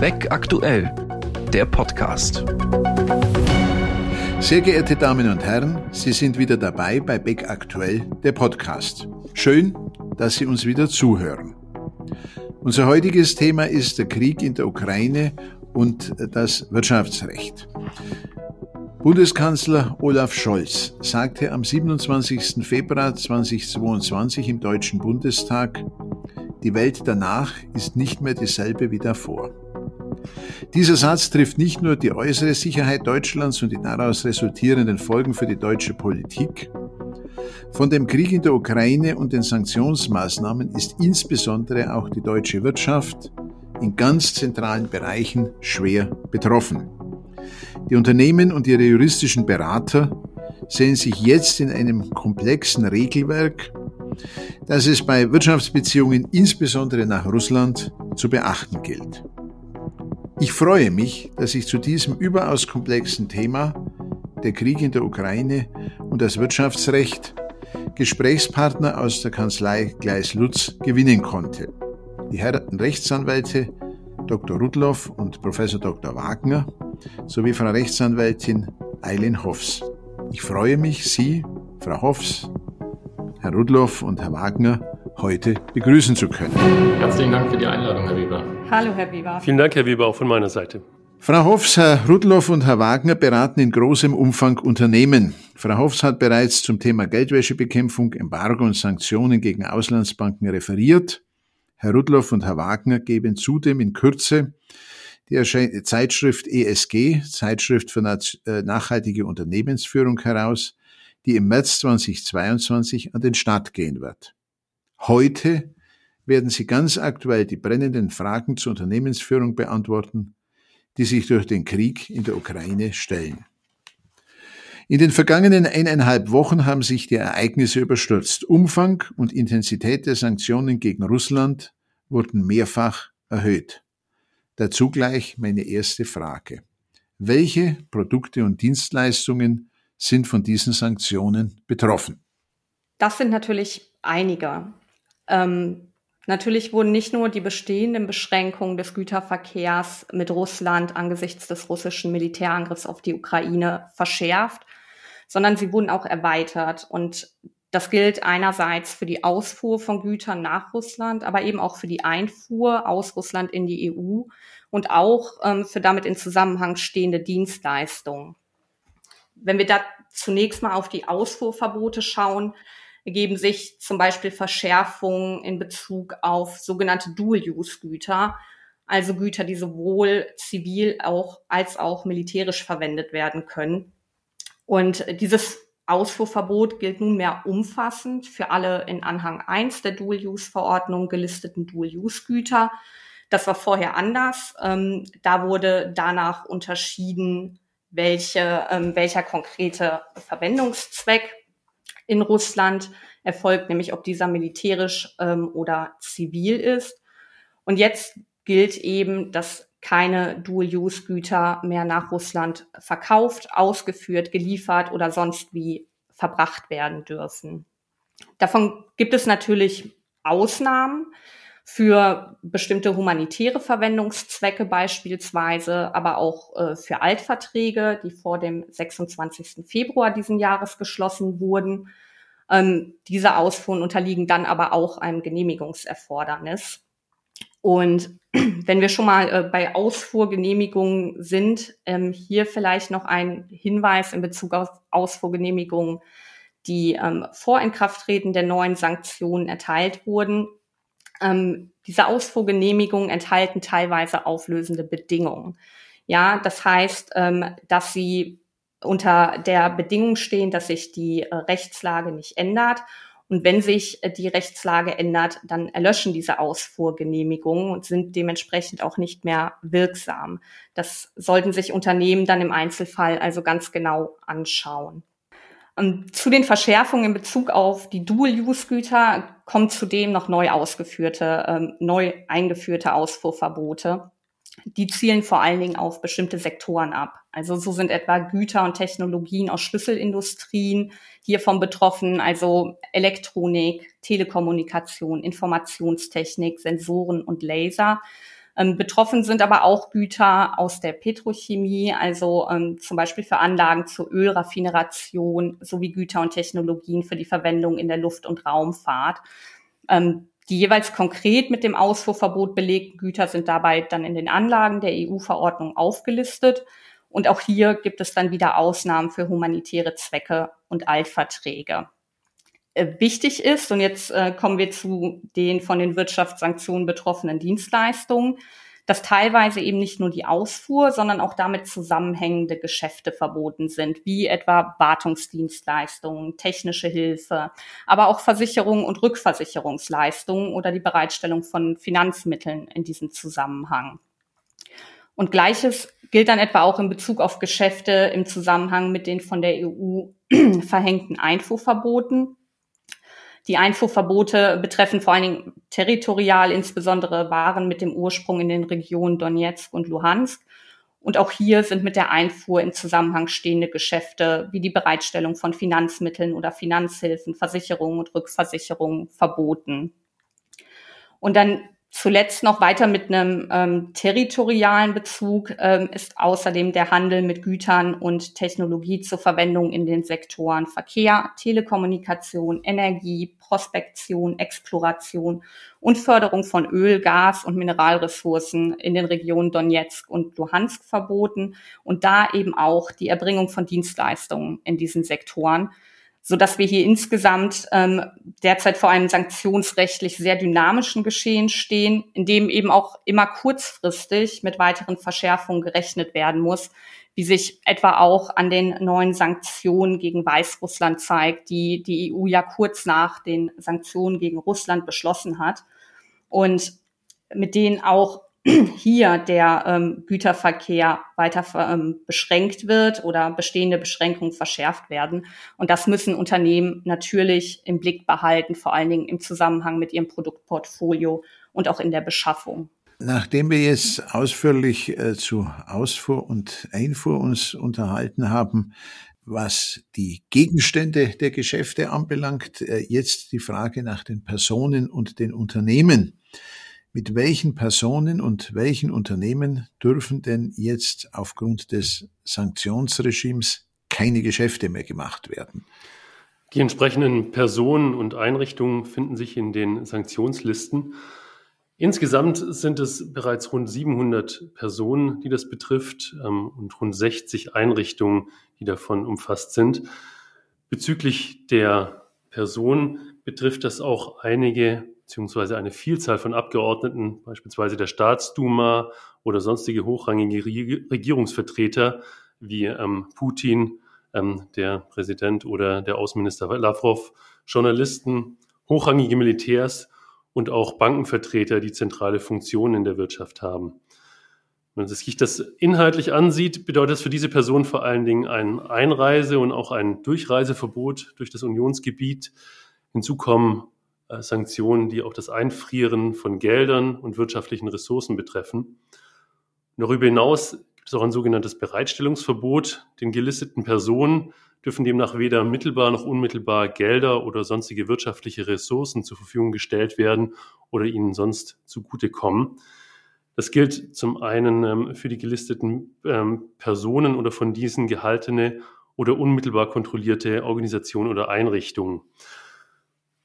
Weg aktuell, der Podcast. Sehr geehrte Damen und Herren, Sie sind wieder dabei bei Beck Aktuell, der Podcast. Schön, dass Sie uns wieder zuhören. Unser heutiges Thema ist der Krieg in der Ukraine und das Wirtschaftsrecht. Bundeskanzler Olaf Scholz sagte am 27. Februar 2022 im Deutschen Bundestag, die Welt danach ist nicht mehr dieselbe wie davor. Dieser Satz trifft nicht nur die äußere Sicherheit Deutschlands und die daraus resultierenden Folgen für die deutsche Politik. Von dem Krieg in der Ukraine und den Sanktionsmaßnahmen ist insbesondere auch die deutsche Wirtschaft in ganz zentralen Bereichen schwer betroffen. Die Unternehmen und ihre juristischen Berater sehen sich jetzt in einem komplexen Regelwerk, das es bei Wirtschaftsbeziehungen insbesondere nach Russland zu beachten gilt. Ich freue mich, dass ich zu diesem überaus komplexen Thema, der Krieg in der Ukraine und das Wirtschaftsrecht, Gesprächspartner aus der Kanzlei Gleis Lutz gewinnen konnte. Die Herren Rechtsanwälte Dr. Rudloff und Professor Dr. Wagner sowie Frau Rechtsanwältin Eileen Hoffs. Ich freue mich, Sie, Frau Hoffs, Herr Rudloff und Herr Wagner heute begrüßen zu können. Herzlichen Dank für die Einladung, Herr Weber. Hallo, Herr Weber. Vielen Dank, Herr Weber, auch von meiner Seite. Frau Hoffs, Herr Rudloff und Herr Wagner beraten in großem Umfang Unternehmen. Frau Hoffs hat bereits zum Thema Geldwäschebekämpfung, Embargo und Sanktionen gegen Auslandsbanken referiert. Herr Rudloff und Herr Wagner geben zudem in Kürze die Zeitschrift ESG, Zeitschrift für äh, nachhaltige Unternehmensführung heraus, die im März 2022 an den Start gehen wird. Heute werden Sie ganz aktuell die brennenden Fragen zur Unternehmensführung beantworten, die sich durch den Krieg in der Ukraine stellen. In den vergangenen eineinhalb Wochen haben sich die Ereignisse überstürzt. Umfang und Intensität der Sanktionen gegen Russland wurden mehrfach erhöht. Dazu gleich meine erste Frage. Welche Produkte und Dienstleistungen sind von diesen Sanktionen betroffen? Das sind natürlich einige. Ähm, natürlich wurden nicht nur die bestehenden Beschränkungen des Güterverkehrs mit Russland angesichts des russischen Militärangriffs auf die Ukraine verschärft, sondern sie wurden auch erweitert. Und das gilt einerseits für die Ausfuhr von Gütern nach Russland, aber eben auch für die Einfuhr aus Russland in die EU und auch ähm, für damit in Zusammenhang stehende Dienstleistungen. Wenn wir da zunächst mal auf die Ausfuhrverbote schauen, ergeben sich zum Beispiel Verschärfungen in Bezug auf sogenannte Dual-Use-Güter, also Güter, die sowohl zivil auch als auch militärisch verwendet werden können. Und dieses Ausfuhrverbot gilt nunmehr umfassend für alle in Anhang 1 der Dual-Use-Verordnung gelisteten Dual-Use-Güter. Das war vorher anders. Ähm, da wurde danach unterschieden, welche, ähm, welcher konkrete Verwendungszweck in Russland erfolgt, nämlich ob dieser militärisch ähm, oder zivil ist. Und jetzt gilt eben, dass keine Dual-Use-Güter mehr nach Russland verkauft, ausgeführt, geliefert oder sonst wie verbracht werden dürfen. Davon gibt es natürlich Ausnahmen für bestimmte humanitäre Verwendungszwecke beispielsweise, aber auch äh, für Altverträge, die vor dem 26. Februar diesen Jahres geschlossen wurden. Ähm, diese Ausfuhren unterliegen dann aber auch einem Genehmigungserfordernis. Und wenn wir schon mal äh, bei Ausfuhrgenehmigungen sind, ähm, hier vielleicht noch ein Hinweis in Bezug auf Ausfuhrgenehmigungen, die ähm, vor Inkrafttreten der neuen Sanktionen erteilt wurden. Ähm, diese Ausfuhrgenehmigungen enthalten teilweise auflösende Bedingungen. Ja, das heißt, ähm, dass sie unter der Bedingung stehen, dass sich die äh, Rechtslage nicht ändert und wenn sich äh, die Rechtslage ändert, dann erlöschen diese Ausfuhrgenehmigungen und sind dementsprechend auch nicht mehr wirksam. Das sollten sich Unternehmen dann im Einzelfall also ganz genau anschauen. Und zu den Verschärfungen in Bezug auf die Dual-Use-Güter kommt zudem noch neu ausgeführte, ähm, neu eingeführte Ausfuhrverbote die zielen vor allen Dingen auf bestimmte Sektoren ab. Also so sind etwa Güter und Technologien aus Schlüsselindustrien hiervon betroffen, also Elektronik, Telekommunikation, Informationstechnik, Sensoren und Laser. Ähm, betroffen sind aber auch Güter aus der Petrochemie, also ähm, zum Beispiel für Anlagen zur Ölraffineration sowie Güter und Technologien für die Verwendung in der Luft- und Raumfahrt. Ähm, die jeweils konkret mit dem Ausfuhrverbot belegten Güter sind dabei dann in den Anlagen der EU-Verordnung aufgelistet. Und auch hier gibt es dann wieder Ausnahmen für humanitäre Zwecke und Altverträge. Äh, wichtig ist, und jetzt äh, kommen wir zu den von den Wirtschaftssanktionen betroffenen Dienstleistungen, dass teilweise eben nicht nur die Ausfuhr, sondern auch damit zusammenhängende Geschäfte verboten sind, wie etwa Wartungsdienstleistungen, technische Hilfe, aber auch Versicherungen und Rückversicherungsleistungen oder die Bereitstellung von Finanzmitteln in diesem Zusammenhang. Und gleiches gilt dann etwa auch in Bezug auf Geschäfte im Zusammenhang mit den von der EU verhängten Einfuhrverboten die Einfuhrverbote betreffen vor allen Dingen territorial, insbesondere Waren mit dem Ursprung in den Regionen Donetsk und Luhansk. Und auch hier sind mit der Einfuhr im Zusammenhang stehende Geschäfte wie die Bereitstellung von Finanzmitteln oder Finanzhilfen, Versicherungen und Rückversicherungen verboten. Und dann Zuletzt noch weiter mit einem ähm, territorialen Bezug ähm, ist außerdem der Handel mit Gütern und Technologie zur Verwendung in den Sektoren Verkehr, Telekommunikation, Energie, Prospektion, Exploration und Förderung von Öl, Gas und Mineralressourcen in den Regionen Donetsk und Luhansk verboten. Und da eben auch die Erbringung von Dienstleistungen in diesen Sektoren so dass wir hier insgesamt ähm, derzeit vor einem sanktionsrechtlich sehr dynamischen Geschehen stehen, in dem eben auch immer kurzfristig mit weiteren Verschärfungen gerechnet werden muss, wie sich etwa auch an den neuen Sanktionen gegen Weißrussland zeigt, die die EU ja kurz nach den Sanktionen gegen Russland beschlossen hat. Und mit denen auch hier der ähm, Güterverkehr weiter ähm, beschränkt wird oder bestehende Beschränkungen verschärft werden. Und das müssen Unternehmen natürlich im Blick behalten, vor allen Dingen im Zusammenhang mit ihrem Produktportfolio und auch in der Beschaffung. Nachdem wir jetzt ausführlich äh, zu Ausfuhr und Einfuhr uns unterhalten haben, was die Gegenstände der Geschäfte anbelangt, äh, jetzt die Frage nach den Personen und den Unternehmen. Mit welchen Personen und welchen Unternehmen dürfen denn jetzt aufgrund des Sanktionsregimes keine Geschäfte mehr gemacht werden? Die entsprechenden Personen und Einrichtungen finden sich in den Sanktionslisten. Insgesamt sind es bereits rund 700 Personen, die das betrifft, ähm, und rund 60 Einrichtungen, die davon umfasst sind. Bezüglich der Personen betrifft das auch einige beziehungsweise eine Vielzahl von Abgeordneten, beispielsweise der Staatsduma oder sonstige hochrangige Regierungsvertreter wie ähm, Putin, ähm, der Präsident oder der Außenminister Lavrov, Journalisten, hochrangige Militärs und auch Bankenvertreter, die zentrale Funktionen in der Wirtschaft haben. Wenn man sich das inhaltlich ansieht, bedeutet das für diese Person vor allen Dingen ein Einreise- und auch ein Durchreiseverbot durch das Unionsgebiet. Hinzu kommen Sanktionen, die auch das Einfrieren von Geldern und wirtschaftlichen Ressourcen betreffen. Darüber hinaus gibt es auch ein sogenanntes Bereitstellungsverbot. Den gelisteten Personen dürfen demnach weder mittelbar noch unmittelbar Gelder oder sonstige wirtschaftliche Ressourcen zur Verfügung gestellt werden oder ihnen sonst zugutekommen. Das gilt zum einen ähm, für die gelisteten ähm, Personen oder von diesen gehaltene oder unmittelbar kontrollierte Organisationen oder Einrichtungen.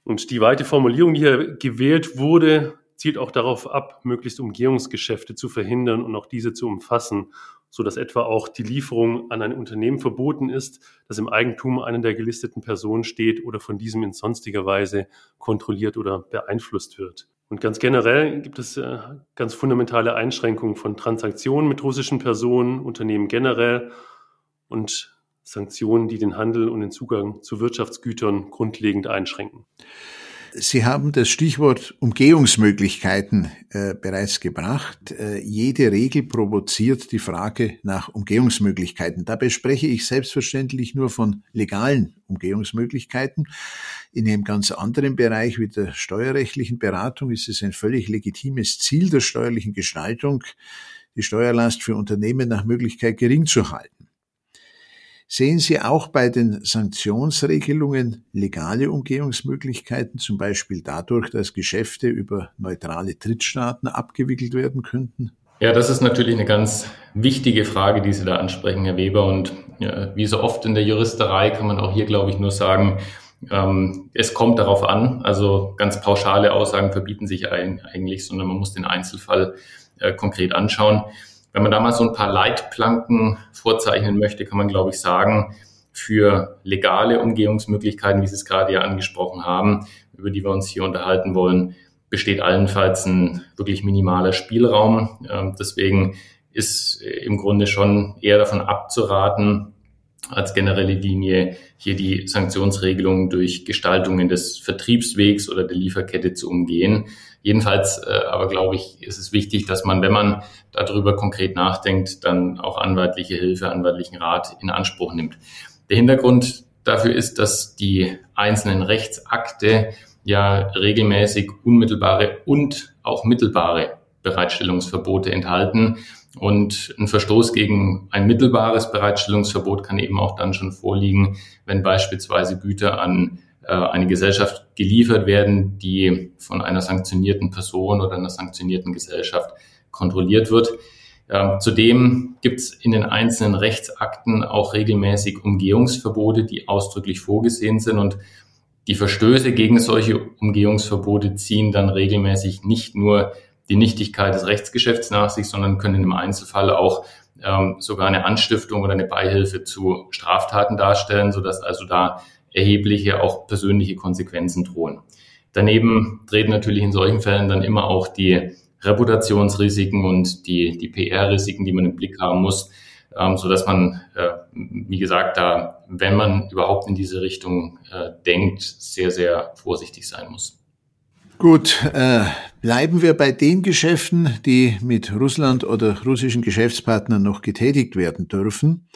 Und die weite Formulierung, die hier gewählt wurde, zielt auch darauf ab, möglichst Umgehungsgeschäfte zu verhindern und auch diese zu umfassen, so dass etwa auch die Lieferung an ein Unternehmen verboten ist, das im Eigentum einer der gelisteten Personen steht oder von diesem in sonstiger Weise kontrolliert oder beeinflusst wird. Und ganz generell gibt es äh, ganz fundamentale Einschränkungen von Transaktionen mit russischen Personen, Unternehmen generell und Sanktionen, die den Handel und den Zugang zu Wirtschaftsgütern grundlegend einschränken. Sie haben das Stichwort Umgehungsmöglichkeiten äh, bereits gebracht. Äh, jede Regel provoziert die Frage nach Umgehungsmöglichkeiten. Dabei spreche ich selbstverständlich nur von legalen Umgehungsmöglichkeiten. In einem ganz anderen Bereich wie der steuerrechtlichen Beratung ist es ein völlig legitimes Ziel der steuerlichen Gestaltung, die Steuerlast für Unternehmen nach Möglichkeit gering zu halten. Sehen Sie auch bei den Sanktionsregelungen legale Umgehungsmöglichkeiten, zum Beispiel dadurch, dass Geschäfte über neutrale Drittstaaten abgewickelt werden könnten? Ja, das ist natürlich eine ganz wichtige Frage, die Sie da ansprechen, Herr Weber. Und ja, wie so oft in der Juristerei kann man auch hier, glaube ich, nur sagen, ähm, es kommt darauf an. Also ganz pauschale Aussagen verbieten sich eigentlich, sondern man muss den Einzelfall äh, konkret anschauen. Wenn man da mal so ein paar Leitplanken vorzeichnen möchte, kann man, glaube ich, sagen, für legale Umgehungsmöglichkeiten, wie Sie es gerade ja angesprochen haben, über die wir uns hier unterhalten wollen, besteht allenfalls ein wirklich minimaler Spielraum. Ähm, deswegen ist im Grunde schon eher davon abzuraten, als generelle Linie hier die Sanktionsregelungen durch Gestaltungen des Vertriebswegs oder der Lieferkette zu umgehen. Jedenfalls äh, aber glaube ich, ist es wichtig, dass man, wenn man darüber konkret nachdenkt, dann auch anwaltliche Hilfe, anwaltlichen Rat in Anspruch nimmt. Der Hintergrund dafür ist, dass die einzelnen Rechtsakte ja regelmäßig unmittelbare und auch mittelbare Bereitstellungsverbote enthalten. Und ein Verstoß gegen ein mittelbares Bereitstellungsverbot kann eben auch dann schon vorliegen, wenn beispielsweise Güter an äh, eine Gesellschaft geliefert werden, die von einer sanktionierten Person oder einer sanktionierten Gesellschaft kontrolliert wird. Ähm, zudem gibt es in den einzelnen Rechtsakten auch regelmäßig Umgehungsverbote, die ausdrücklich vorgesehen sind. Und die Verstöße gegen solche Umgehungsverbote ziehen dann regelmäßig nicht nur die Nichtigkeit des Rechtsgeschäfts nach sich, sondern können im Einzelfall auch ähm, sogar eine Anstiftung oder eine Beihilfe zu Straftaten darstellen, sodass also da erhebliche auch persönliche Konsequenzen drohen. Daneben treten natürlich in solchen Fällen dann immer auch die Reputationsrisiken und die, die PR-Risiken, die man im Blick haben muss, ähm, so dass man, äh, wie gesagt, da, wenn man überhaupt in diese Richtung äh, denkt, sehr, sehr vorsichtig sein muss. Gut, äh, bleiben wir bei den Geschäften, die mit Russland oder russischen Geschäftspartnern noch getätigt werden dürfen.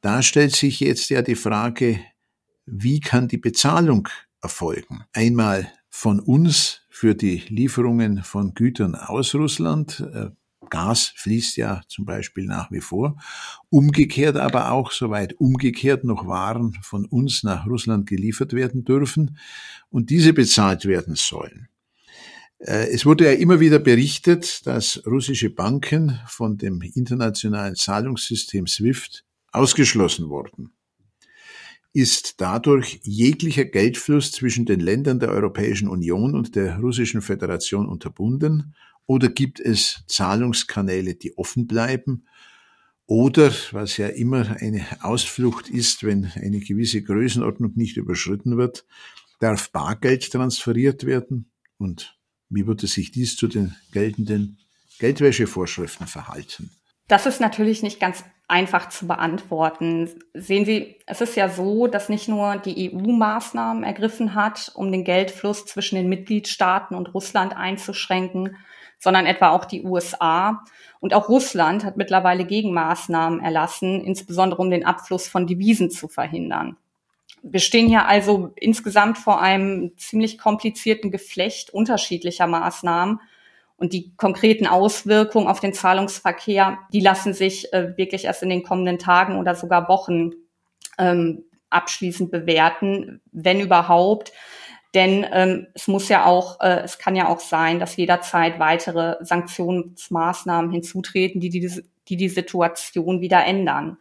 Da stellt sich jetzt ja die Frage, wie kann die Bezahlung erfolgen? Einmal von uns für die Lieferungen von Gütern aus Russland. Äh, Gas fließt ja zum Beispiel nach wie vor. Umgekehrt aber auch, soweit umgekehrt noch Waren von uns nach Russland geliefert werden dürfen und diese bezahlt werden sollen. Äh, es wurde ja immer wieder berichtet, dass russische Banken von dem internationalen Zahlungssystem SWIFT ausgeschlossen wurden. Ist dadurch jeglicher Geldfluss zwischen den Ländern der Europäischen Union und der Russischen Föderation unterbunden oder gibt es Zahlungskanäle, die offen bleiben? Oder, was ja immer eine Ausflucht ist, wenn eine gewisse Größenordnung nicht überschritten wird, darf Bargeld transferiert werden? Und wie würde sich dies zu den geltenden Geldwäschevorschriften verhalten? Das ist natürlich nicht ganz einfach zu beantworten. Sehen Sie, es ist ja so, dass nicht nur die EU Maßnahmen ergriffen hat, um den Geldfluss zwischen den Mitgliedstaaten und Russland einzuschränken, sondern etwa auch die USA. Und auch Russland hat mittlerweile Gegenmaßnahmen erlassen, insbesondere um den Abfluss von Devisen zu verhindern. Wir stehen hier also insgesamt vor einem ziemlich komplizierten Geflecht unterschiedlicher Maßnahmen. Und die konkreten Auswirkungen auf den Zahlungsverkehr, die lassen sich äh, wirklich erst in den kommenden Tagen oder sogar Wochen ähm, abschließend bewerten, wenn überhaupt. Denn ähm, es muss ja auch, äh, es kann ja auch sein, dass jederzeit weitere Sanktionsmaßnahmen hinzutreten, die die, die, die Situation wieder ändern.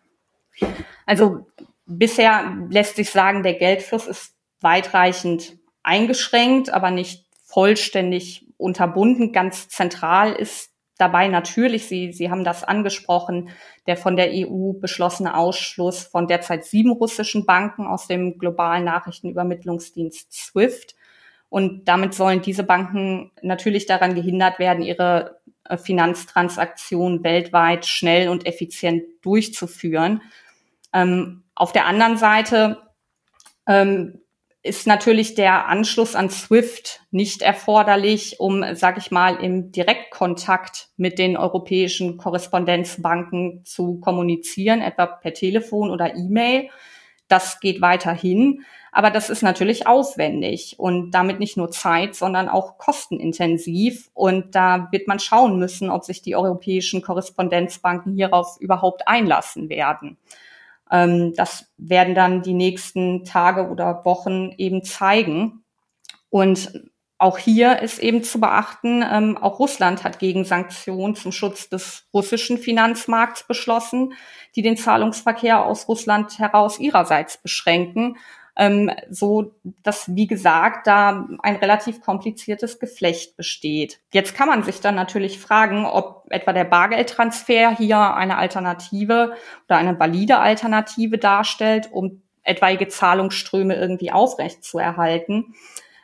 Also bisher lässt sich sagen, der Geldfluss ist weitreichend eingeschränkt, aber nicht vollständig unterbunden. Ganz zentral ist dabei natürlich, Sie, Sie haben das angesprochen, der von der EU beschlossene Ausschluss von derzeit sieben russischen Banken aus dem globalen Nachrichtenübermittlungsdienst SWIFT. Und damit sollen diese Banken natürlich daran gehindert werden, ihre äh, Finanztransaktionen weltweit schnell und effizient durchzuführen. Ähm, auf der anderen Seite ähm, ist natürlich der Anschluss an SWIFT nicht erforderlich, um, sage ich mal, im Direktkontakt mit den europäischen Korrespondenzbanken zu kommunizieren, etwa per Telefon oder E-Mail. Das geht weiterhin, aber das ist natürlich aufwendig und damit nicht nur Zeit, sondern auch kostenintensiv. Und da wird man schauen müssen, ob sich die europäischen Korrespondenzbanken hierauf überhaupt einlassen werden. Ähm, das werden dann die nächsten Tage oder Wochen eben zeigen. Und auch hier ist eben zu beachten, ähm, auch Russland hat gegen Sanktionen zum Schutz des russischen Finanzmarkts beschlossen, die den Zahlungsverkehr aus Russland heraus ihrerseits beschränken ähm, so dass, wie gesagt, da ein relativ kompliziertes Geflecht besteht. Jetzt kann man sich dann natürlich fragen, ob etwa der Bargeldtransfer hier eine Alternative oder eine valide Alternative darstellt, um etwaige Zahlungsströme irgendwie aufrecht zu erhalten.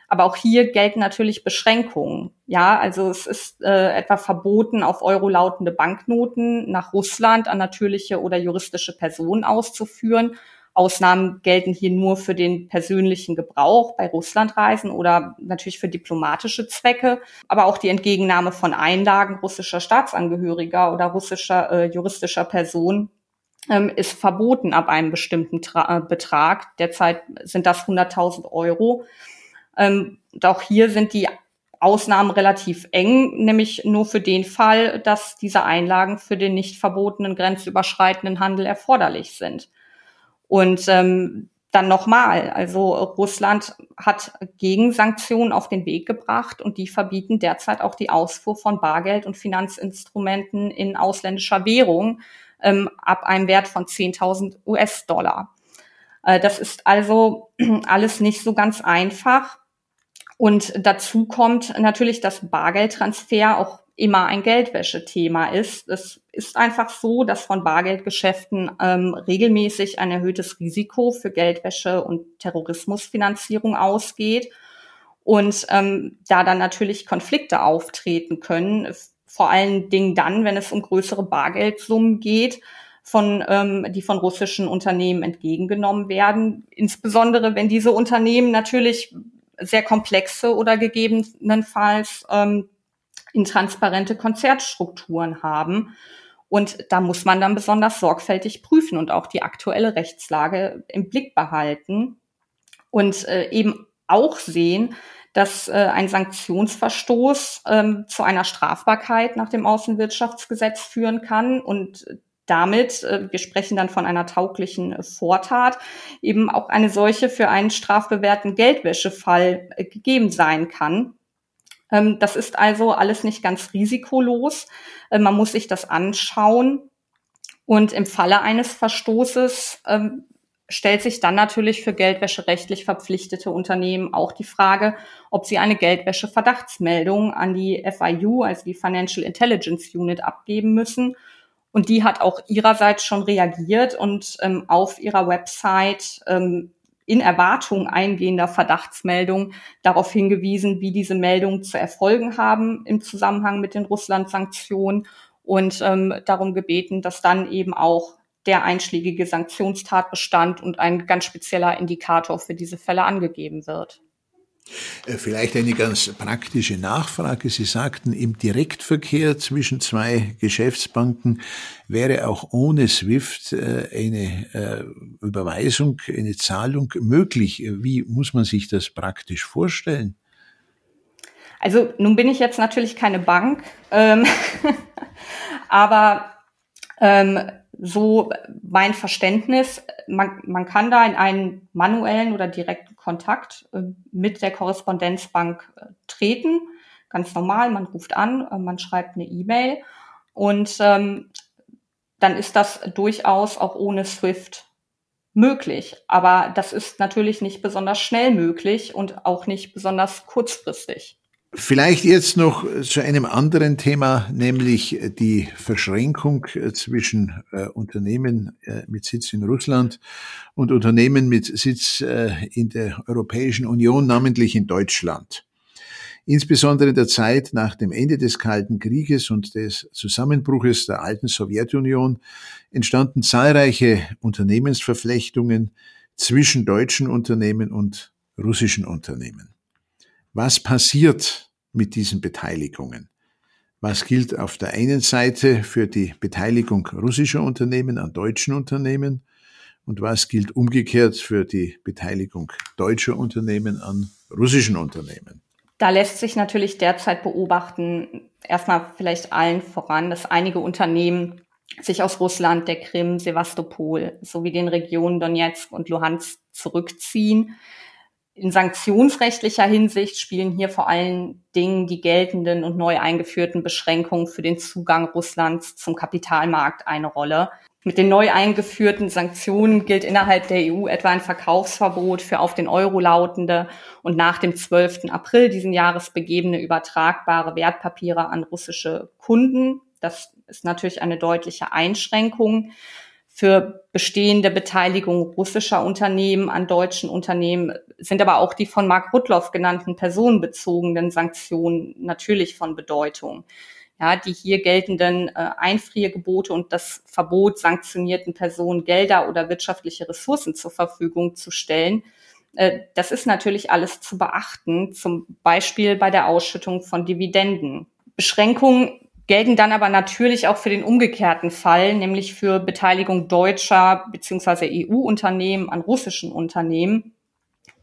Aber auch hier gelten natürlich Beschränkungen. Ja, also es ist äh, etwa verboten, auf Euro lautende Banknoten nach Russland an natürliche oder juristische Personen auszuführen Ausnahmen gelten hier nur für den persönlichen Gebrauch bei Russlandreisen oder natürlich für diplomatische Zwecke, aber auch die Entgegennahme von Einlagen russischer Staatsangehöriger oder russischer äh, juristischer Personen ähm, ist verboten ab einem bestimmten Tra äh, Betrag. Derzeit sind das 100.000 Euro. Ähm, auch hier sind die Ausnahmen relativ eng, nämlich nur für den Fall, dass diese Einlagen für den nicht verbotenen grenzüberschreitenden Handel erforderlich sind. Und ähm, dann nochmal, also Russland hat Gegensanktionen auf den Weg gebracht und die verbieten derzeit auch die Ausfuhr von Bargeld und Finanzinstrumenten in ausländischer Währung ähm, ab einem Wert von 10.000 US-Dollar. Äh, das ist also alles nicht so ganz einfach. Und dazu kommt natürlich, dass Bargeldtransfer auch immer ein Geldwäschethema ist. Es ist einfach so, dass von Bargeldgeschäften ähm, regelmäßig ein erhöhtes Risiko für Geldwäsche und Terrorismusfinanzierung ausgeht. Und ähm, da dann natürlich Konflikte auftreten können, vor allen Dingen dann, wenn es um größere Bargeldsummen geht, von, ähm, die von russischen Unternehmen entgegengenommen werden. Insbesondere wenn diese Unternehmen natürlich sehr komplexe oder gegebenenfalls ähm, intransparente Konzertstrukturen haben. Und da muss man dann besonders sorgfältig prüfen und auch die aktuelle Rechtslage im Blick behalten und äh, eben auch sehen, dass äh, ein Sanktionsverstoß ähm, zu einer Strafbarkeit nach dem Außenwirtschaftsgesetz führen kann und damit, äh, wir sprechen dann von einer tauglichen Vortat, eben auch eine solche für einen strafbewährten Geldwäschefall äh, gegeben sein kann. Ähm, das ist also alles nicht ganz risikolos. Äh, man muss sich das anschauen. Und im Falle eines Verstoßes ähm, stellt sich dann natürlich für geldwäscherechtlich verpflichtete Unternehmen auch die Frage, ob sie eine Geldwäsche-Verdachtsmeldung an die FIU, also die Financial Intelligence Unit, abgeben müssen. Und die hat auch ihrerseits schon reagiert und ähm, auf ihrer Website ähm, in Erwartung eingehender Verdachtsmeldungen darauf hingewiesen, wie diese Meldungen zu erfolgen haben im Zusammenhang mit den Russland-Sanktionen und ähm, darum gebeten, dass dann eben auch der einschlägige Sanktionstatbestand und ein ganz spezieller Indikator für diese Fälle angegeben wird. Äh, vielleicht eine ganz praktische Nachfrage. Sie sagten, im Direktverkehr zwischen zwei Geschäftsbanken wäre auch ohne SWIFT äh, eine äh, Überweisung, eine Zahlung möglich. Wie muss man sich das praktisch vorstellen? Also nun bin ich jetzt natürlich keine Bank, ähm, aber ähm, so mein Verständnis, man, man kann da in einen manuellen oder direkten Kontakt äh, mit der Korrespondenzbank äh, treten. Ganz normal, man ruft an, äh, man schreibt eine E-Mail und ähm, dann ist das durchaus auch ohne SWIFT möglich. Aber das ist natürlich nicht besonders schnell möglich und auch nicht besonders kurzfristig. Vielleicht jetzt noch zu einem anderen Thema, nämlich die Verschränkung zwischen äh, Unternehmen äh, mit Sitz in Russland und Unternehmen mit Sitz äh, in der Europäischen Union, namentlich in Deutschland. Insbesondere in der Zeit nach dem Ende des Kalten Krieges und des Zusammenbruches der alten Sowjetunion entstanden zahlreiche Unternehmensverflechtungen zwischen deutschen Unternehmen und russischen Unternehmen. Was passiert mit diesen Beteiligungen? Was gilt auf der einen Seite für die Beteiligung russischer Unternehmen an deutschen Unternehmen und was gilt umgekehrt für die Beteiligung deutscher Unternehmen an russischen Unternehmen? Da lässt sich natürlich derzeit beobachten, erstmal vielleicht allen voran, dass einige Unternehmen sich aus Russland, der Krim, Sevastopol sowie den Regionen Donetsk und Luhansk zurückziehen. In sanktionsrechtlicher Hinsicht spielen hier vor allen Dingen die geltenden und neu eingeführten Beschränkungen für den Zugang Russlands zum Kapitalmarkt eine Rolle. Mit den neu eingeführten Sanktionen gilt innerhalb der EU etwa ein Verkaufsverbot für auf den Euro lautende und nach dem 12. April diesen Jahres begebene übertragbare Wertpapiere an russische Kunden. Das ist natürlich eine deutliche Einschränkung. Für bestehende Beteiligung russischer Unternehmen an deutschen Unternehmen sind aber auch die von Mark Rudloff genannten personenbezogenen Sanktionen natürlich von Bedeutung. Ja, die hier geltenden äh, Einfriergebote und das Verbot sanktionierten Personen Gelder oder wirtschaftliche Ressourcen zur Verfügung zu stellen, äh, das ist natürlich alles zu beachten, zum Beispiel bei der Ausschüttung von Dividenden. Beschränkungen gelten dann aber natürlich auch für den umgekehrten Fall, nämlich für Beteiligung deutscher bzw. EU-Unternehmen an russischen Unternehmen.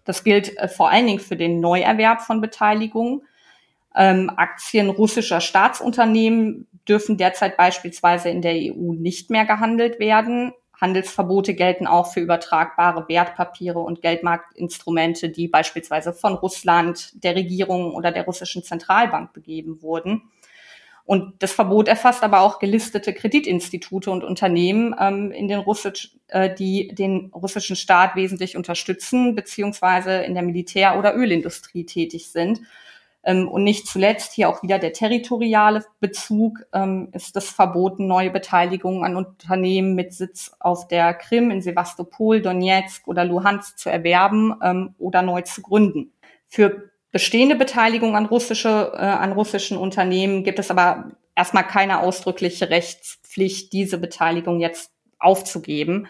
Das gilt äh, vor allen Dingen für den Neuerwerb von Beteiligungen. Ähm, Aktien russischer Staatsunternehmen dürfen derzeit beispielsweise in der EU nicht mehr gehandelt werden. Handelsverbote gelten auch für übertragbare Wertpapiere und Geldmarktinstrumente, die beispielsweise von Russland, der Regierung oder der russischen Zentralbank begeben wurden. Und das Verbot erfasst aber auch gelistete Kreditinstitute und Unternehmen, ähm, in den Russisch, äh, die den russischen Staat wesentlich unterstützen, beziehungsweise in der Militär- oder Ölindustrie tätig sind. Ähm, und nicht zuletzt hier auch wieder der territoriale Bezug ähm, ist das Verboten, neue Beteiligungen an Unternehmen mit Sitz auf der Krim, in Sevastopol, Donetsk oder Luhansk zu erwerben ähm, oder neu zu gründen. Für bestehende Beteiligung an russische, äh, an russischen Unternehmen gibt es aber erstmal keine ausdrückliche Rechtspflicht, diese Beteiligung jetzt aufzugeben.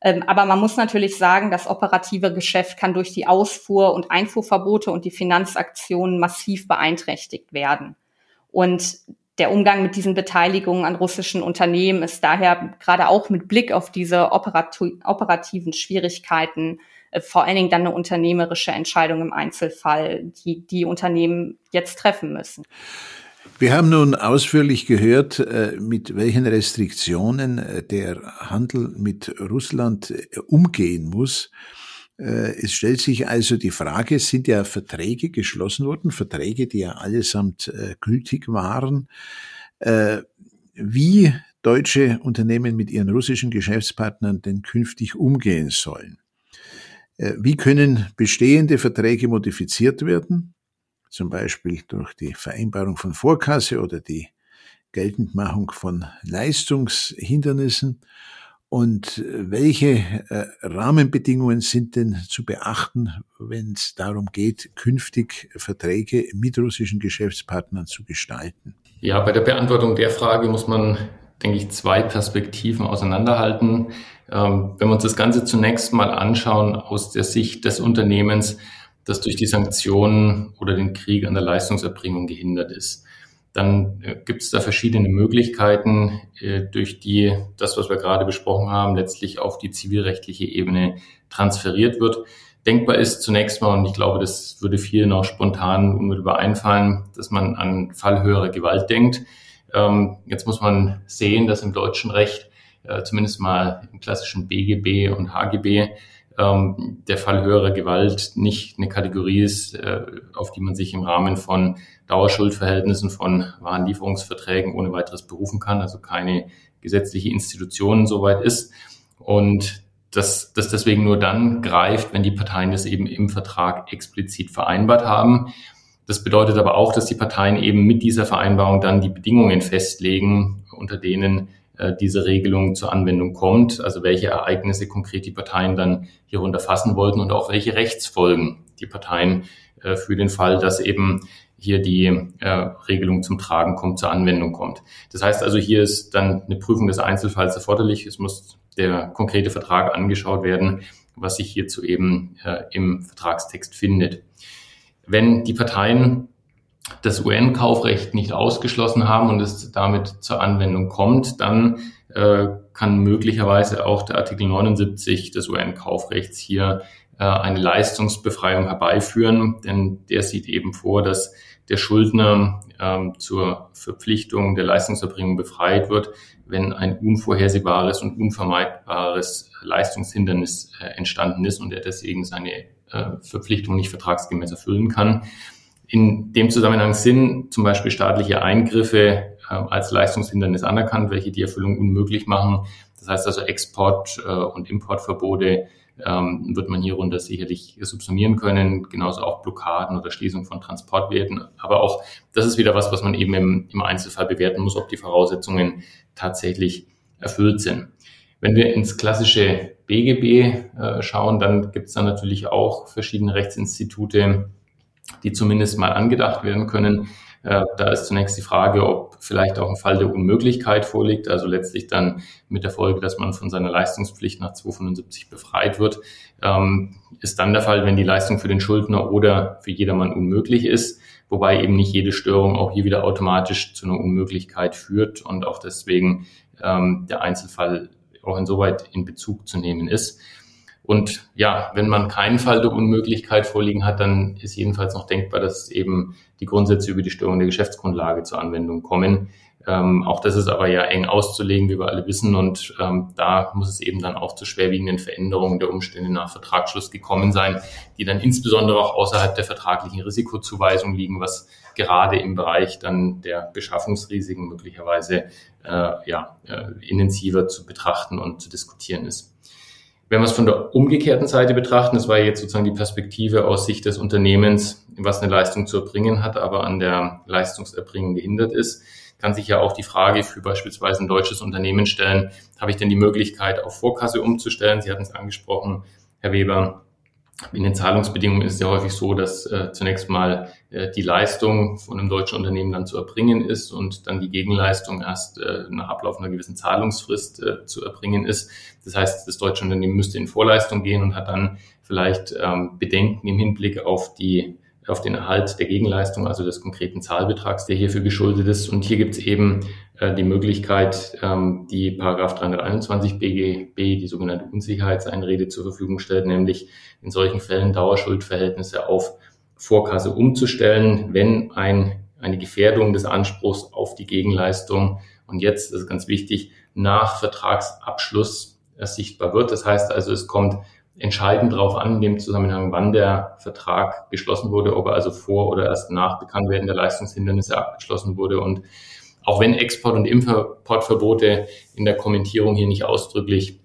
Ähm, aber man muss natürlich sagen, das operative Geschäft kann durch die Ausfuhr- und Einfuhrverbote und die Finanzaktionen massiv beeinträchtigt werden. Und der Umgang mit diesen Beteiligungen an russischen Unternehmen ist daher gerade auch mit Blick auf diese operativen Schwierigkeiten vor allen Dingen dann eine unternehmerische Entscheidung im Einzelfall, die die Unternehmen jetzt treffen müssen. Wir haben nun ausführlich gehört, äh, mit welchen Restriktionen äh, der Handel mit Russland umgehen muss. Es stellt sich also die Frage, sind ja Verträge geschlossen worden, Verträge, die ja allesamt gültig waren, wie deutsche Unternehmen mit ihren russischen Geschäftspartnern denn künftig umgehen sollen. Äh, wie können bestehende Verträge modifiziert werden? Zum Beispiel durch die Vereinbarung von Vorkasse oder die Geltendmachung von Leistungshindernissen. Und äh, welche äh, Rahmenbedingungen sind denn zu beachten, wenn es darum geht, künftig Verträge mit russischen Geschäftspartnern zu gestalten? Ja, bei der Beantwortung der Frage muss man, denke ich, zwei Perspektiven auseinanderhalten. Ähm, wenn wir uns das Ganze zunächst mal anschauen aus der Sicht des Unternehmens, das durch die Sanktionen oder den Krieg an der Leistungserbringung gehindert ist, dann äh, gibt es da verschiedene Möglichkeiten, äh, durch die das, was wir gerade besprochen haben, letztlich auf die zivilrechtliche Ebene transferiert wird. Denkbar ist zunächst mal, und ich glaube, das würde vielen auch spontan unmittelbar einfallen, dass man an Fall höherer Gewalt denkt. Ähm, jetzt muss man sehen, dass im deutschen Recht äh, zumindest mal im klassischen BGB und HGB, ähm, der Fall höherer Gewalt nicht eine Kategorie ist, äh, auf die man sich im Rahmen von Dauerschuldverhältnissen von Warenlieferungsverträgen ohne weiteres berufen kann, also keine gesetzliche Institution soweit ist. Und dass das deswegen nur dann greift, wenn die Parteien das eben im Vertrag explizit vereinbart haben. Das bedeutet aber auch, dass die Parteien eben mit dieser Vereinbarung dann die Bedingungen festlegen, unter denen äh, diese Regelung zur Anwendung kommt, also welche Ereignisse konkret die Parteien dann hierunter fassen wollten und auch welche Rechtsfolgen die Parteien äh, für den Fall, dass eben hier die äh, Regelung zum Tragen kommt, zur Anwendung kommt. Das heißt also, hier ist dann eine Prüfung des Einzelfalls erforderlich. Es muss der konkrete Vertrag angeschaut werden, was sich hierzu eben im Vertragstext findet. Wenn die Parteien das UN-Kaufrecht nicht ausgeschlossen haben und es damit zur Anwendung kommt, dann äh, kann möglicherweise auch der Artikel 79 des UN-Kaufrechts hier äh, eine Leistungsbefreiung herbeiführen, denn der sieht eben vor, dass der Schuldner ähm, zur Verpflichtung der Leistungserbringung befreit wird, wenn ein unvorhersehbares und unvermeidbares Leistungshindernis äh, entstanden ist und er deswegen seine äh, Verpflichtung nicht vertragsgemäß erfüllen kann. In dem Zusammenhang sind zum Beispiel staatliche Eingriffe äh, als Leistungshindernis anerkannt, welche die Erfüllung unmöglich machen. Das heißt also Export- äh, und Importverbote ähm, wird man hierunter sicherlich subsumieren können, genauso auch Blockaden oder Schließung von Transportwerten. Aber auch das ist wieder was, was man eben im, im Einzelfall bewerten muss, ob die Voraussetzungen tatsächlich erfüllt sind. Wenn wir ins klassische BGB äh, schauen, dann gibt es da natürlich auch verschiedene Rechtsinstitute, die zumindest mal angedacht werden können. Äh, da ist zunächst die Frage, ob vielleicht auch ein Fall der Unmöglichkeit vorliegt, also letztlich dann mit der Folge, dass man von seiner Leistungspflicht nach 275 befreit wird. Ähm, ist dann der Fall, wenn die Leistung für den Schuldner oder für jedermann unmöglich ist, wobei eben nicht jede Störung auch hier wieder automatisch zu einer Unmöglichkeit führt und auch deswegen ähm, der Einzelfall auch insoweit in Bezug zu nehmen ist. Und ja, wenn man keinen Fall der Unmöglichkeit vorliegen hat, dann ist jedenfalls noch denkbar, dass eben die Grundsätze über die Störung der Geschäftsgrundlage zur Anwendung kommen. Ähm, auch das ist aber ja eng auszulegen, wie wir alle wissen. Und ähm, da muss es eben dann auch zu schwerwiegenden Veränderungen der Umstände nach Vertragsschluss gekommen sein, die dann insbesondere auch außerhalb der vertraglichen Risikozuweisung liegen, was gerade im Bereich dann der Beschaffungsrisiken möglicherweise äh, ja, äh, intensiver zu betrachten und zu diskutieren ist. Wenn wir es von der umgekehrten Seite betrachten, das war jetzt sozusagen die Perspektive aus Sicht des Unternehmens, was eine Leistung zu erbringen hat, aber an der Leistungserbringung gehindert ist, kann sich ja auch die Frage für beispielsweise ein deutsches Unternehmen stellen, habe ich denn die Möglichkeit, auf Vorkasse umzustellen? Sie hatten es angesprochen, Herr Weber, in den Zahlungsbedingungen ist es ja häufig so, dass äh, zunächst mal die Leistung von einem deutschen Unternehmen dann zu erbringen ist und dann die Gegenleistung erst äh, nach Ablauf einer gewissen Zahlungsfrist äh, zu erbringen ist. Das heißt, das deutsche Unternehmen müsste in Vorleistung gehen und hat dann vielleicht ähm, Bedenken im Hinblick auf die auf den Erhalt der Gegenleistung, also des konkreten Zahlbetrags, der hierfür geschuldet ist. Und hier gibt es eben äh, die Möglichkeit, ähm, die Paragraph 321 BGB, die sogenannte Unsicherheitseinrede zur Verfügung stellt, nämlich in solchen Fällen Dauerschuldverhältnisse auf Vorkasse umzustellen, wenn ein, eine Gefährdung des Anspruchs auf die Gegenleistung und jetzt, das ist ganz wichtig, nach Vertragsabschluss sichtbar wird. Das heißt also, es kommt entscheidend darauf an, in dem Zusammenhang, wann der Vertrag geschlossen wurde, ob er also vor oder erst nach Bekanntwerden der Leistungshindernisse abgeschlossen wurde und auch wenn Export- und Importverbote in der Kommentierung hier nicht ausdrücklich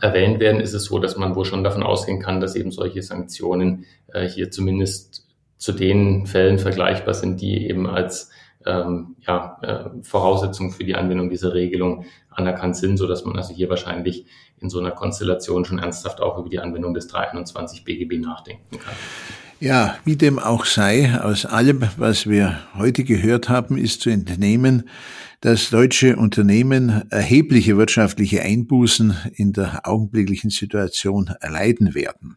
erwähnt werden, ist es so, dass man wohl schon davon ausgehen kann, dass eben solche Sanktionen äh, hier zumindest zu den Fällen vergleichbar sind, die eben als ähm, ja, äh, Voraussetzung für die Anwendung dieser Regelung anerkannt sind, so dass man also hier wahrscheinlich in so einer Konstellation schon ernsthaft auch über die Anwendung des 321 BGB nachdenken kann. Ja, wie dem auch sei, aus allem, was wir heute gehört haben, ist zu entnehmen, dass deutsche Unternehmen erhebliche wirtschaftliche Einbußen in der augenblicklichen Situation erleiden werden.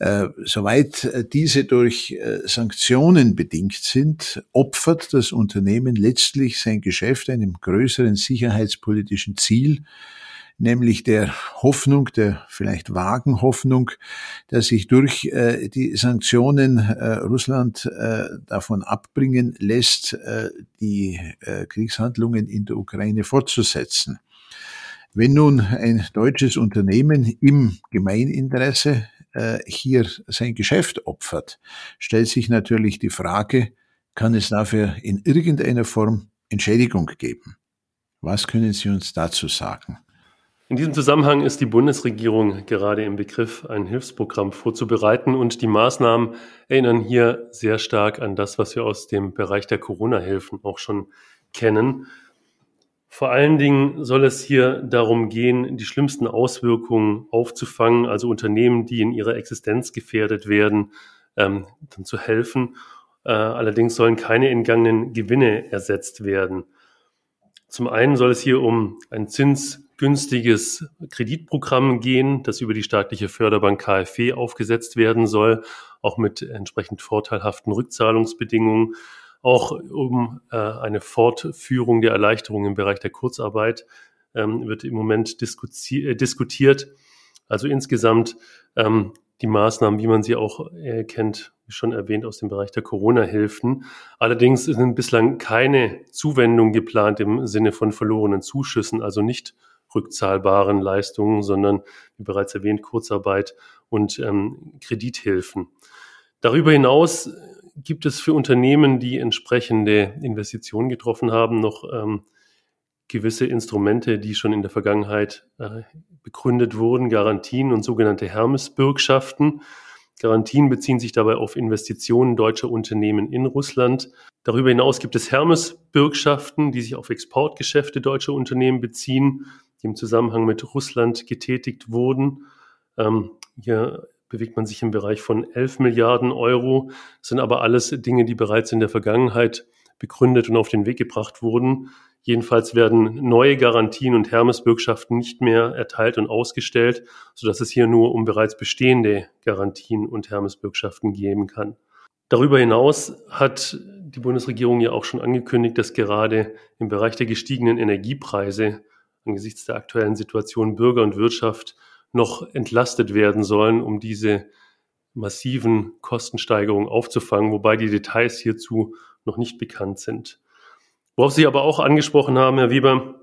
Äh, soweit diese durch äh, Sanktionen bedingt sind, opfert das Unternehmen letztlich sein Geschäft einem größeren sicherheitspolitischen Ziel, nämlich der Hoffnung, der vielleicht vagen Hoffnung, dass sich durch äh, die Sanktionen äh, Russland äh, davon abbringen lässt, äh, die äh, Kriegshandlungen in der Ukraine fortzusetzen. Wenn nun ein deutsches Unternehmen im Gemeininteresse äh, hier sein Geschäft opfert, stellt sich natürlich die Frage, kann es dafür in irgendeiner Form Entschädigung geben? Was können Sie uns dazu sagen? In diesem Zusammenhang ist die Bundesregierung gerade im Begriff, ein Hilfsprogramm vorzubereiten und die Maßnahmen erinnern hier sehr stark an das, was wir aus dem Bereich der Corona-Hilfen auch schon kennen. Vor allen Dingen soll es hier darum gehen, die schlimmsten Auswirkungen aufzufangen, also Unternehmen, die in ihrer Existenz gefährdet werden, ähm, dann zu helfen. Äh, allerdings sollen keine entgangenen Gewinne ersetzt werden. Zum einen soll es hier um ein Zins günstiges Kreditprogramm gehen, das über die staatliche Förderbank KfW aufgesetzt werden soll, auch mit entsprechend vorteilhaften Rückzahlungsbedingungen, auch um äh, eine Fortführung der Erleichterungen im Bereich der Kurzarbeit ähm, wird im Moment äh, diskutiert. Also insgesamt ähm, die Maßnahmen, wie man sie auch äh, kennt, wie schon erwähnt, aus dem Bereich der Corona-Hilfen. Allerdings sind bislang keine Zuwendungen geplant im Sinne von verlorenen Zuschüssen, also nicht rückzahlbaren Leistungen, sondern wie bereits erwähnt, Kurzarbeit und ähm, Kredithilfen. Darüber hinaus gibt es für Unternehmen, die entsprechende Investitionen getroffen haben, noch ähm, gewisse Instrumente, die schon in der Vergangenheit äh, begründet wurden, Garantien und sogenannte Hermes-Bürgschaften. Garantien beziehen sich dabei auf Investitionen deutscher Unternehmen in Russland. Darüber hinaus gibt es Hermes-Bürgschaften, die sich auf Exportgeschäfte deutscher Unternehmen beziehen, die im Zusammenhang mit Russland getätigt wurden. Ähm, hier bewegt man sich im Bereich von 11 Milliarden Euro. Das sind aber alles Dinge, die bereits in der Vergangenheit begründet und auf den Weg gebracht wurden. Jedenfalls werden neue Garantien und Hermes-Bürgschaften nicht mehr erteilt und ausgestellt, sodass es hier nur um bereits bestehende Garantien und Hermes-Bürgschaften geben kann. Darüber hinaus hat die Bundesregierung ja auch schon angekündigt, dass gerade im Bereich der gestiegenen Energiepreise angesichts der aktuellen Situation Bürger und Wirtschaft noch entlastet werden sollen, um diese massiven Kostensteigerungen aufzufangen, wobei die Details hierzu noch nicht bekannt sind. Worauf Sie aber auch angesprochen haben, Herr Weber,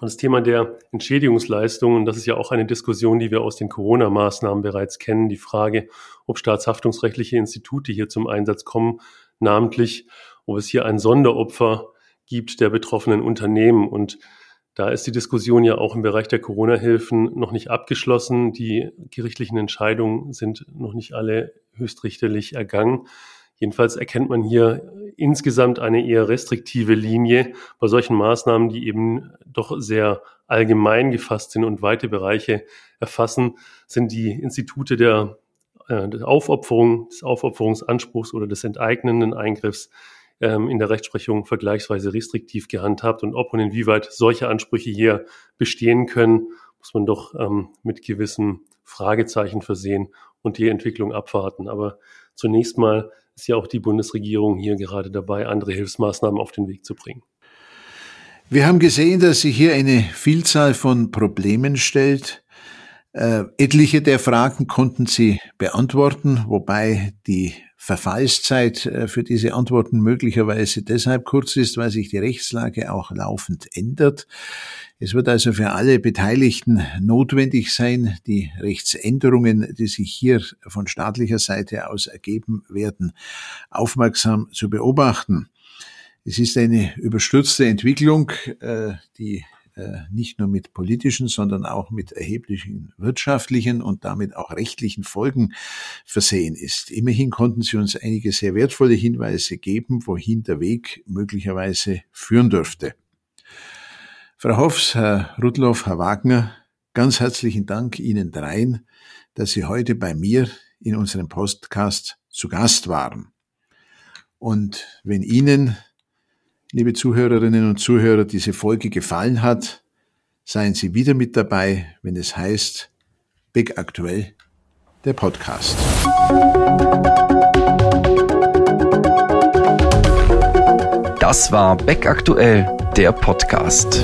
das Thema der Entschädigungsleistungen, das ist ja auch eine Diskussion, die wir aus den Corona-Maßnahmen bereits kennen, die Frage, ob staatshaftungsrechtliche Institute hier zum Einsatz kommen, namentlich, ob es hier ein Sonderopfer gibt der betroffenen Unternehmen. Und da ist die Diskussion ja auch im Bereich der Corona-Hilfen noch nicht abgeschlossen. Die gerichtlichen Entscheidungen sind noch nicht alle höchstrichterlich ergangen. Jedenfalls erkennt man hier insgesamt eine eher restriktive Linie bei solchen Maßnahmen, die eben doch sehr allgemein gefasst sind und weite Bereiche erfassen, sind die Institute der, äh, der Aufopferung, des Aufopferungsanspruchs oder des enteignenden Eingriffs ähm, in der Rechtsprechung vergleichsweise restriktiv gehandhabt und ob und inwieweit solche Ansprüche hier bestehen können, muss man doch ähm, mit gewissen Fragezeichen versehen und die Entwicklung abwarten. Aber zunächst mal ist ja auch die Bundesregierung hier gerade dabei, andere Hilfsmaßnahmen auf den Weg zu bringen. Wir haben gesehen, dass sich hier eine Vielzahl von Problemen stellt. Äh, etliche der Fragen konnten Sie beantworten, wobei die Verfallszeit äh, für diese Antworten möglicherweise deshalb kurz ist, weil sich die Rechtslage auch laufend ändert. Es wird also für alle Beteiligten notwendig sein, die Rechtsänderungen, die sich hier von staatlicher Seite aus ergeben werden, aufmerksam zu beobachten. Es ist eine überstürzte Entwicklung, äh, die nicht nur mit politischen, sondern auch mit erheblichen wirtschaftlichen und damit auch rechtlichen Folgen versehen ist. Immerhin konnten Sie uns einige sehr wertvolle Hinweise geben, wohin der Weg möglicherweise führen dürfte. Frau Hoffs, Herr Rudloff, Herr Wagner, ganz herzlichen Dank Ihnen dreien, dass Sie heute bei mir in unserem Podcast zu Gast waren. Und wenn Ihnen liebe Zuhörerinnen und Zuhörer, diese Folge gefallen hat, seien Sie wieder mit dabei, wenn es heißt Big Aktuell, der Podcast. Das war Beck Aktuell, der Podcast.